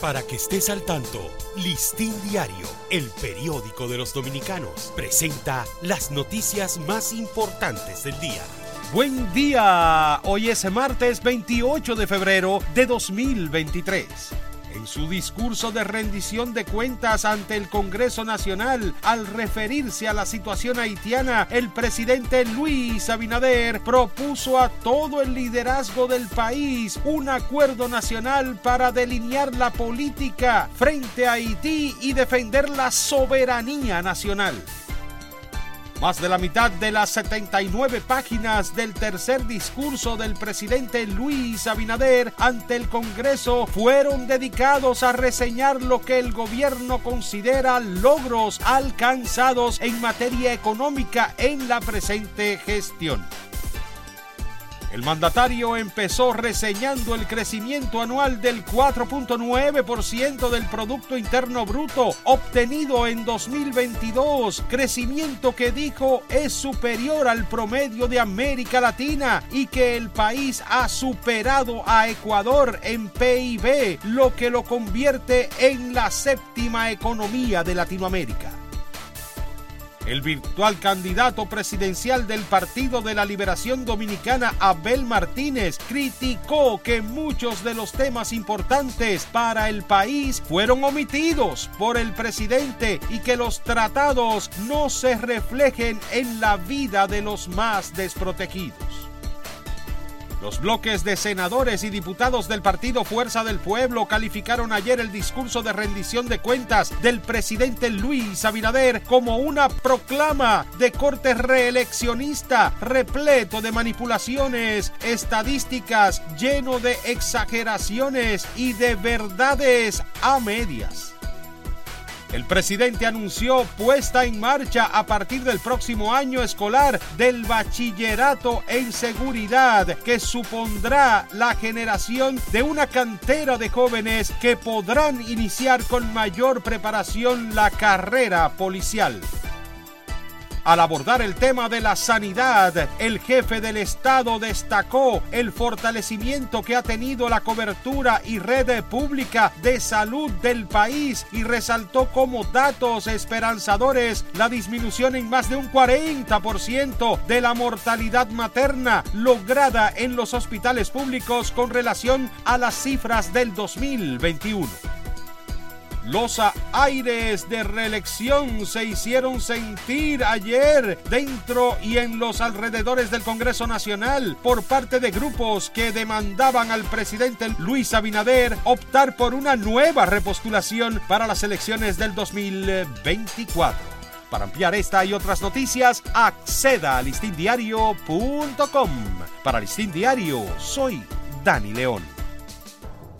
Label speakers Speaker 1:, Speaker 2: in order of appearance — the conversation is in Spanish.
Speaker 1: Para que estés al tanto, Listín Diario, el periódico de los dominicanos, presenta las noticias más importantes del día.
Speaker 2: Buen día, hoy es martes 28 de febrero de 2023. En su discurso de rendición de cuentas ante el Congreso Nacional, al referirse a la situación haitiana, el presidente Luis Abinader propuso a todo el liderazgo del país un acuerdo nacional para delinear la política frente a Haití y defender la soberanía nacional. Más de la mitad de las 79 páginas del tercer discurso del presidente Luis Abinader ante el Congreso fueron dedicados a reseñar lo que el gobierno considera logros alcanzados en materia económica en la presente gestión. El mandatario empezó reseñando el crecimiento anual del 4.9% del Producto Interno Bruto obtenido en 2022, crecimiento que dijo es superior al promedio de América Latina y que el país ha superado a Ecuador en PIB, lo que lo convierte en la séptima economía de Latinoamérica. El virtual candidato presidencial del Partido de la Liberación Dominicana, Abel Martínez, criticó que muchos de los temas importantes para el país fueron omitidos por el presidente y que los tratados no se reflejen en la vida de los más desprotegidos. Los bloques de senadores y diputados del partido Fuerza del Pueblo calificaron ayer el discurso de rendición de cuentas del presidente Luis Abinader como una proclama de corte reeleccionista repleto de manipulaciones estadísticas, lleno de exageraciones y de verdades a medias. El presidente anunció puesta en marcha a partir del próximo año escolar del bachillerato en seguridad que supondrá la generación de una cantera de jóvenes que podrán iniciar con mayor preparación la carrera policial. Al abordar el tema de la sanidad, el jefe del Estado destacó el fortalecimiento que ha tenido la cobertura y red pública de salud del país y resaltó como datos esperanzadores la disminución en más de un 40% de la mortalidad materna lograda en los hospitales públicos con relación a las cifras del 2021. Los aires de reelección se hicieron sentir ayer dentro y en los alrededores del Congreso Nacional por parte de grupos que demandaban al presidente Luis Abinader optar por una nueva repostulación para las elecciones del 2024. Para ampliar esta y otras noticias, acceda a listindiario.com. Para Listín Diario, soy Dani León.